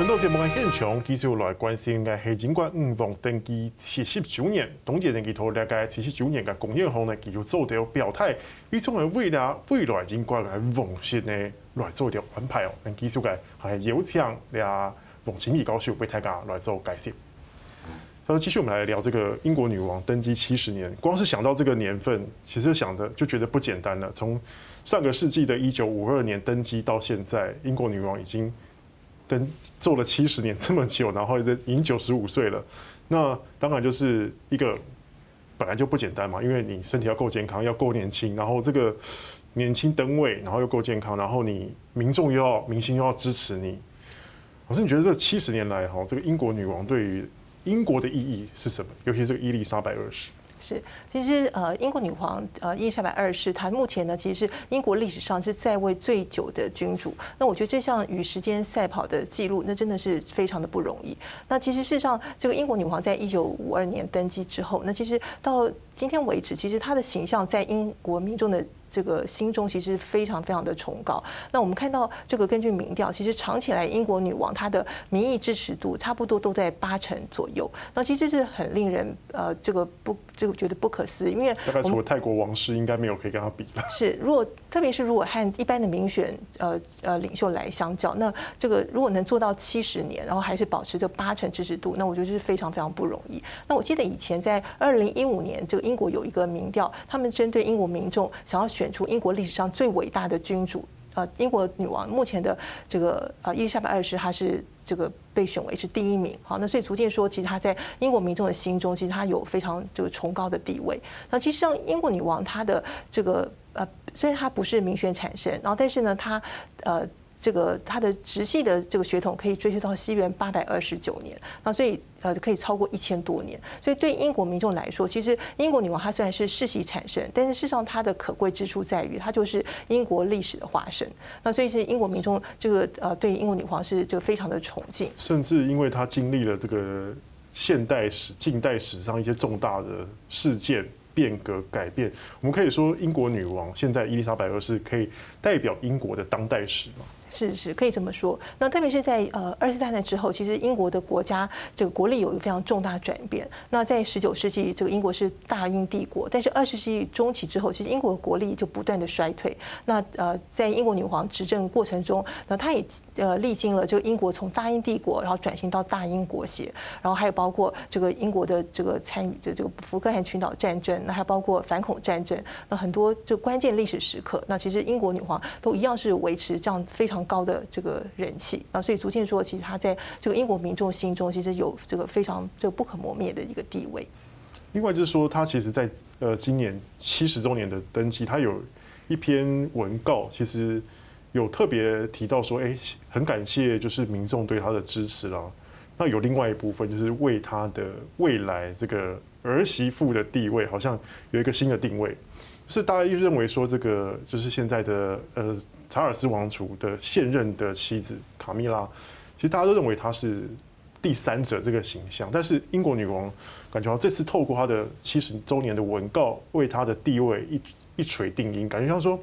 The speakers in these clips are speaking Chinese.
传统节目嘅现场，继续来关心嘅系英国女王登基七十九年，冻结年纪头大概七十九年嘅公园后呢，继续做掉表态，以从嘅未来未来英国嘅王室呢来做掉安排哦。咁继续嘅系有请俩王清美教授为大家来做解释。好，继续我们来聊这个英国女王登基七十年，光是想到这个年份，其实想的就觉得不简单了。从上个世纪的一九五二年登基到现在，英国女王已经。登做了七十年这么久，然后已经九十五岁了，那当然就是一个本来就不简单嘛，因为你身体要够健康，要够年轻，然后这个年轻登位，然后又够健康，然后你民众又要民心又要支持你。老师，你觉得这七十年来哈，这个英国女王对于英国的意义是什么？尤其是这个伊丽莎白二世。是，其实呃，英国女皇呃伊丽莎白二世，她目前呢，其实是英国历史上是在位最久的君主。那我觉得这项与时间赛跑的记录，那真的是非常的不容易。那其实事实上，这个英国女皇在一九五二年登基之后，那其实到今天为止，其实她的形象在英国民众的。这个心中其实非常非常的崇高。那我们看到这个根据民调，其实长期来英国女王她的民意支持度差不多都在八成左右。那其实是很令人呃这个不这个觉得不可思议，因为大概除了泰国王室，应该没有可以跟她比了。是，如果特别是如果和一般的民选呃呃领袖来相较，那这个如果能做到七十年，然后还是保持这八成支持度，那我觉得是非常非常不容易。那我记得以前在二零一五年，这个英国有一个民调，他们针对英国民众想要选出英国历史上最伟大的君主，呃，英国女王目前的这个呃伊丽莎白二世，她是这个被选为是第一名。好，那所以逐渐说，其实她在英国民众的心中，其实她有非常这个崇高的地位。那其实像英国女王，她的这个呃，虽然她不是民选产生，然后但是呢，她呃。这个他的直系的这个血统可以追溯到西元八百二十九年，那所以呃可以超过一千多年，所以对英国民众来说，其实英国女王她虽然是世袭产生，但是事实上她的可贵之处在于她就是英国历史的化身。那所以是英国民众这个呃对英国女皇是这个非常的崇敬，甚至因为她经历了这个现代史、近代史上一些重大的事件。变革改变，我们可以说英国女王现在伊丽莎白二世可以代表英国的当代史吗？是是，可以这么说。那特别是在呃二次大战之后，其实英国的国家这个国力有一个非常重大转变。那在十九世纪，这个英国是大英帝国，但是二十世纪中期之后，其实英国的国力就不断的衰退。那呃，在英国女皇执政过程中，那她也呃历经了这个英国从大英帝国，然后转型到大英国协，然后还有包括这个英国的这个参与的这个福克兰群岛战争，那还包括反恐战争，那很多就关键历史时刻，那其实英国女皇都一样是维持这样非常。高的这个人气啊，所以逐渐说，其实他在这个英国民众心中，其实有这个非常这个不可磨灭的一个地位。另外就是说，他其实，在呃今年七十周年的登基，他有一篇文告，其实有特别提到说，哎，很感谢就是民众对他的支持啦。那有另外一部分，就是为他的未来这个儿媳妇的地位，好像有一个新的定位。是大家又认为说，这个就是现在的呃查尔斯王储的现任的妻子卡米拉，其实大家都认为她是第三者这个形象。但是英国女王感觉到这次透过她的七十周年的文告，为她的地位一一锤定音，感觉像说，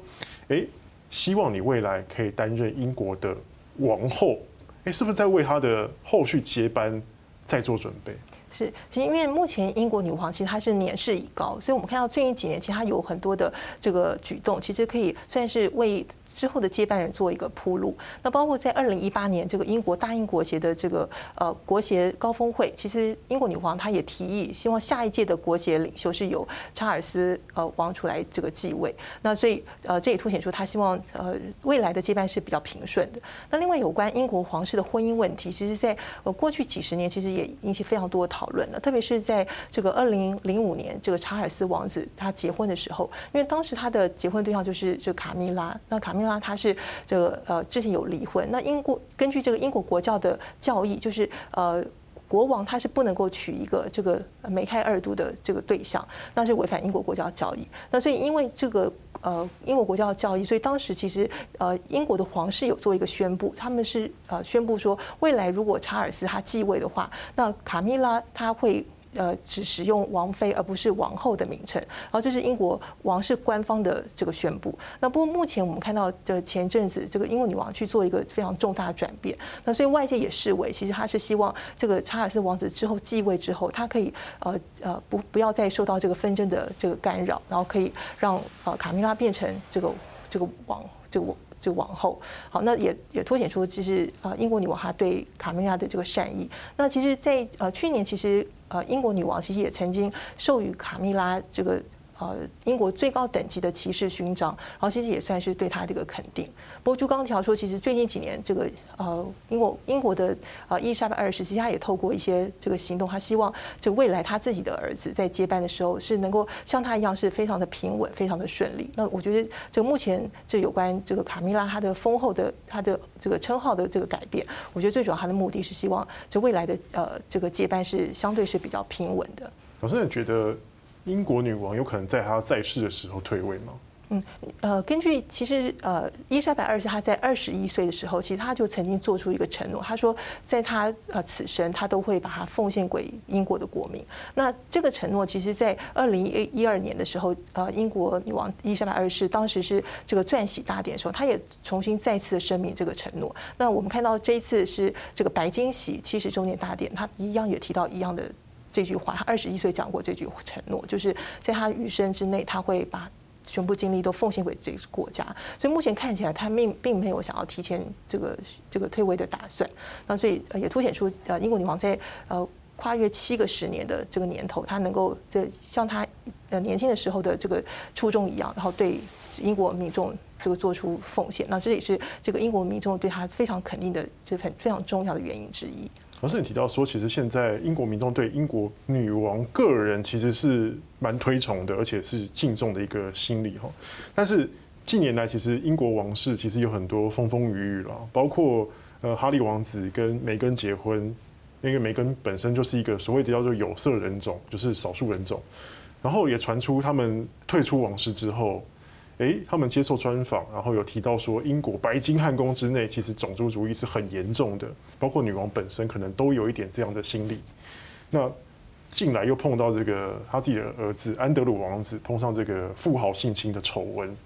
哎，希望你未来可以担任英国的王后，哎，是不是在为她的后续接班在做准备？是，其实因为目前英国女皇其实她是年事已高，所以我们看到最近几年其实她有很多的这个举动，其实可以算是为。之后的接班人做一个铺路，那包括在二零一八年这个英国大英国协的这个呃国协高峰会，其实英国女皇她也提议希望下一届的国协领袖是由查尔斯呃王储来这个继位，那所以呃这也凸显出她希望呃未来的接班是比较平顺的。那另外有关英国皇室的婚姻问题，其实在呃过去几十年其实也引起非常多的讨论的，特别是在这个二零零五年这个查尔斯王子他结婚的时候，因为当时他的结婚对象就是这卡米拉，那卡米拉他是这个呃之前有离婚，那英国根据这个英国国教的教义，就是呃国王他是不能够娶一个这个梅开二度的这个对象，那是违反英国国教教义。那所以因为这个呃英国国教教义，所以当时其实呃英国的皇室有做一个宣布，他们是呃宣布说，未来如果查尔斯他继位的话，那卡米拉他会。呃只使用王妃而不是王后的名称。然后这是英国王室官方的这个宣布。那不过目前我们看到的前阵子，这个英国女王去做一个非常重大的转变。那所以外界也视为，其实她是希望这个查尔斯王子之后继位之后，他可以呃呃不不要再受到这个纷争的这个干扰，然后可以让呃卡米拉变成这个这个王这个。就王后，好，那也也凸显出其实呃英国女王她对卡米拉的这个善意。那其实，在呃去年，其实呃英国女王其实也曾经授予卡米拉这个。呃，英国最高等级的骑士勋章，然后其实也算是对他这个肯定。不过朱刚条说，其实最近几年，这个呃，英国英国的呃伊丽莎白二世，其实他也透过一些这个行动，他希望这未来他自己的儿子在接班的时候，是能够像他一样，是非常的平稳，非常的顺利。那我觉得，这目前这有关这个卡米拉她的封后的她的这个称号的这个改变，我觉得最主要他的目的是希望这未来的呃这个接班是相对是比较平稳的。老师，你觉得？英国女王有可能在她在世的时候退位吗？嗯，呃，根据其实呃，伊莎白二世她在二十一岁的时候，其实她就曾经做出一个承诺，她说在她呃此生，她都会把它奉献给英国的国民。那这个承诺，其实在二零一二年的时候，呃，英国女王伊莎白二世当时是这个钻禧大典的时候，她也重新再次的声明这个承诺。那我们看到这一次是这个白金禧七十周年大典，她一样也提到一样的。这句话，他二十一岁讲过这句承诺，就是在他余生之内，他会把全部精力都奉献给这个国家。所以目前看起来，他并并没有想要提前这个这个退位的打算。那所以也凸显出呃，英国女王在呃跨越七个十年的这个年头，她能够这像她呃年轻的时候的这个初衷一样，然后对英国民众这个做出奉献。那这也是这个英国民众对她非常肯定的这很非常重要的原因之一。老师，你提到说，其实现在英国民众对英国女王个人其实是蛮推崇的，而且是敬重的一个心理哈。但是近年来，其实英国王室其实有很多风风雨雨了，包括呃哈利王子跟梅根结婚，因为梅根本身就是一个所谓的叫做有色人种，就是少数人种，然后也传出他们退出王室之后。诶，他们接受专访，然后有提到说，英国白金汉宫之内其实种族主义是很严重的，包括女王本身可能都有一点这样的心理。那近来又碰到这个他自己的儿子安德鲁王子碰上这个富豪性侵的丑闻，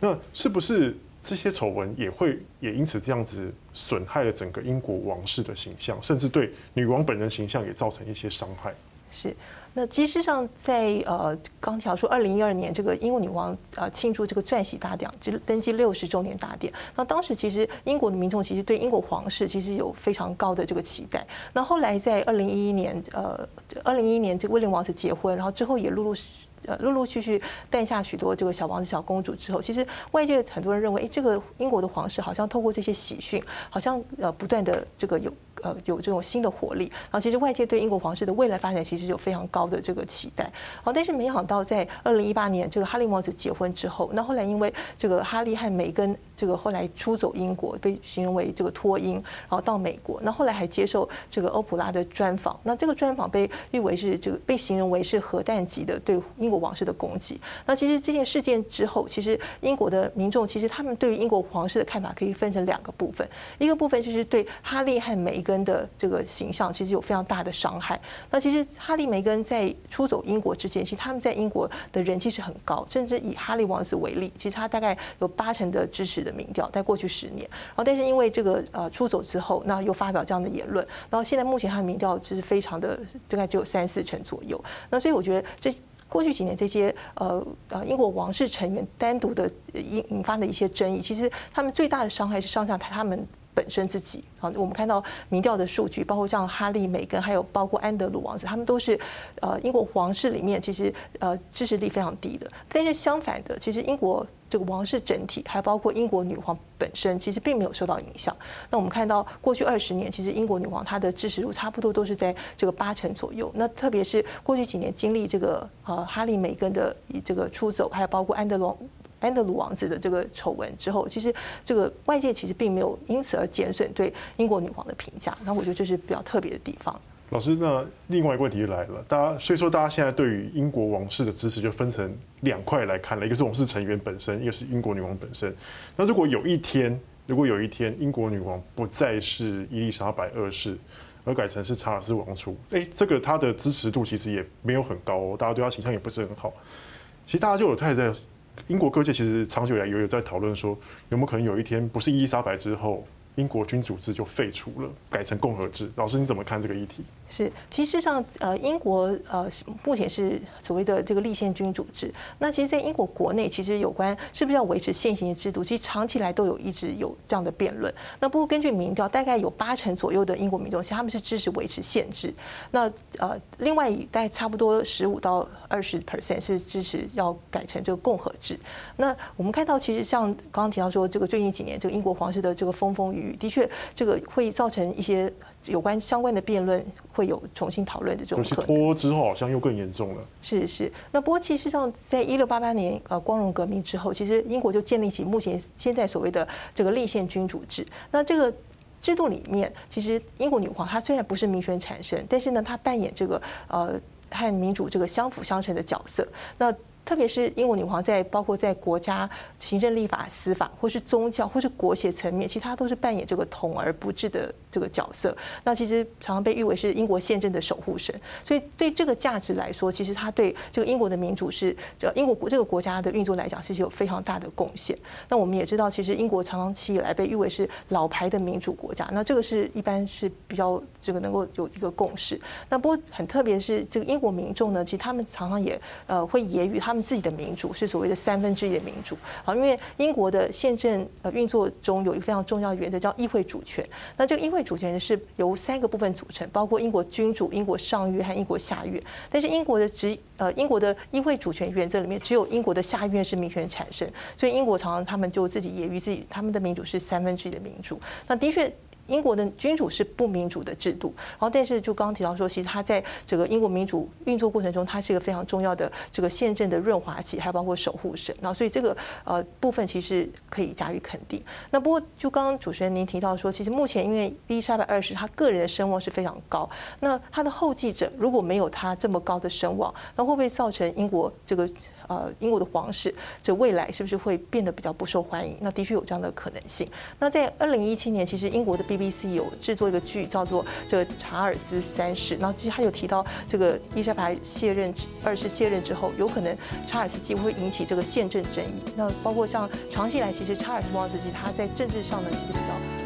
那是不是这些丑闻也会也因此这样子损害了整个英国王室的形象，甚至对女王本人形象也造成一些伤害？是。那其实上在呃，刚条说二零一二年这个英国女王呃庆祝这个钻禧大典，就是登基六十周年大典。那当时其实英国的民众其实对英国皇室其实有非常高的这个期待。那后来在二零一一年呃，二零一一年这个威廉王子结婚，然后之后也陆陆续呃陆陆续续诞下许多这个小王子、小公主之后，其实外界很多人认为，哎，这个英国的皇室好像透过这些喜讯，好像呃不断的这个有。呃，有这种新的活力，然后其实外界对英国皇室的未来发展其实有非常高的这个期待。好，但是没想到在二零一八年这个哈利王子结婚之后，那后来因为这个哈利和梅根这个后来出走英国，被形容为这个脱英，然后到美国，那后来还接受这个欧普拉的专访，那这个专访被誉为是这个被形容为是核弹级的对英国王室的攻击。那其实这件事件之后，其实英国的民众其实他们对于英国皇室的看法可以分成两个部分，一个部分就是对哈利和梅。根的这个形象其实有非常大的伤害。那其实哈利梅根在出走英国之前，其实他们在英国的人气是很高，甚至以哈利王子为例，其实他大概有八成的支持的民调，在过去十年。然后，但是因为这个呃出走之后，那又发表这样的言论，然后现在目前他的民调就是非常的大概只有三四成左右。那所以我觉得这过去几年这些呃呃英国王室成员单独的引引发的一些争议，其实他们最大的伤害是伤向他们。本身自己啊，我们看到民调的数据，包括像哈利、梅根，还有包括安德鲁王子，他们都是呃英国皇室里面其实呃支持力非常低的。但是相反的，其实英国这个王室整体，还包括英国女皇本身，其实并没有受到影响。那我们看到过去二十年，其实英国女王她的支持度差不多都是在这个八成左右。那特别是过去几年经历这个呃哈利、梅根的这个出走，还有包括安德鲁。安德鲁王子的这个丑闻之后，其实这个外界其实并没有因此而减损对英国女王的评价。那我觉得这是比较特别的地方。老师，那另外一个问题就来了，大家所以说大家现在对于英国王室的支持就分成两块来看了，一个是王室成员本身，一个是英国女王本身。那如果有一天，如果有一天英国女王不再是伊丽莎白二世，而改成是查尔斯王储。哎，这个他的支持度其实也没有很高哦，大家对他形象也不是很好。其实大家就有太在英国各界其实长久以来也有在讨论说，有没有可能有一天不是伊丽莎白之后，英国君主制就废除了，改成共和制？老师你怎么看这个议题？是，其实上，呃，英国呃目前是所谓的这个立宪君主制。那其实，在英国国内，其实有关是不是要维持现行的制度，其实长期来都有一直有这样的辩论。那不过根据民调，大概有八成左右的英国民众，其实他们是支持维持现制。那呃，另外大概差不多十五到二十 percent 是支持要改成这个共和制。那我们看到，其实像刚刚提到说，这个最近几年这个英国皇室的这个风风雨雨，的确这个会造成一些。有关相关的辩论会有重新讨论的这种可能。尤其脱之后，好像又更严重了。是是，那不过其实上，在一六八八年呃光荣革命之后，其实英国就建立起目前现在所谓的这个立宪君主制。那这个制度里面，其实英国女皇她虽然不是民选产生，但是呢，她扮演这个呃和民主这个相辅相成的角色。那特别是英国女皇在包括在国家行政、立法、司法，或是宗教，或是国协层面，其实她都是扮演这个统而不治的这个角色。那其实常常被誉为是英国宪政的守护神。所以对这个价值来说，其实她对这个英国的民主是，这英国国这个国家的运作来讲，其实有非常大的贡献。那我们也知道，其实英国长期以来被誉为是老牌的民主国家。那这个是一般是比较这个能够有一个共识。那不过很特别是这个英国民众呢，其实他们常常也呃会揶揄他们。自己的民主是所谓的三分之一的民主，好，因为英国的宪政呃运作中有一个非常重要的原则叫议会主权。那这个议会主权是由三个部分组成，包括英国君主、英国上院和英国下院。但是英国的职呃英国的议会主权原则里面，只有英国的下院是民选产生，所以英国常常他们就自己揶揄自己，他们的民主是三分之一的民主。那的确。英国的君主是不民主的制度，然后但是就刚刚提到说，其实他在这个英国民主运作过程中，他是一个非常重要的这个宪政的润滑剂，还包括守护神。然后所以这个呃部分其实可以加以肯定。那不过就刚刚主持人您提到说，其实目前因为伊丽莎白二世她个人的声望是非常高，那她的后继者如果没有她这么高的声望，那会不会造成英国这个？呃，英国的皇室这未来是不是会变得比较不受欢迎？那的确有这样的可能性。那在二零一七年，其实英国的 BBC 有制作一个剧，叫做《这个查尔斯三世》。然后其实他有提到，这个伊莎白卸任二世卸任之后，有可能查尔斯继会引起这个宪政争议。那包括像长期以来，其实查尔斯王子其实他在政治上呢，其实比较。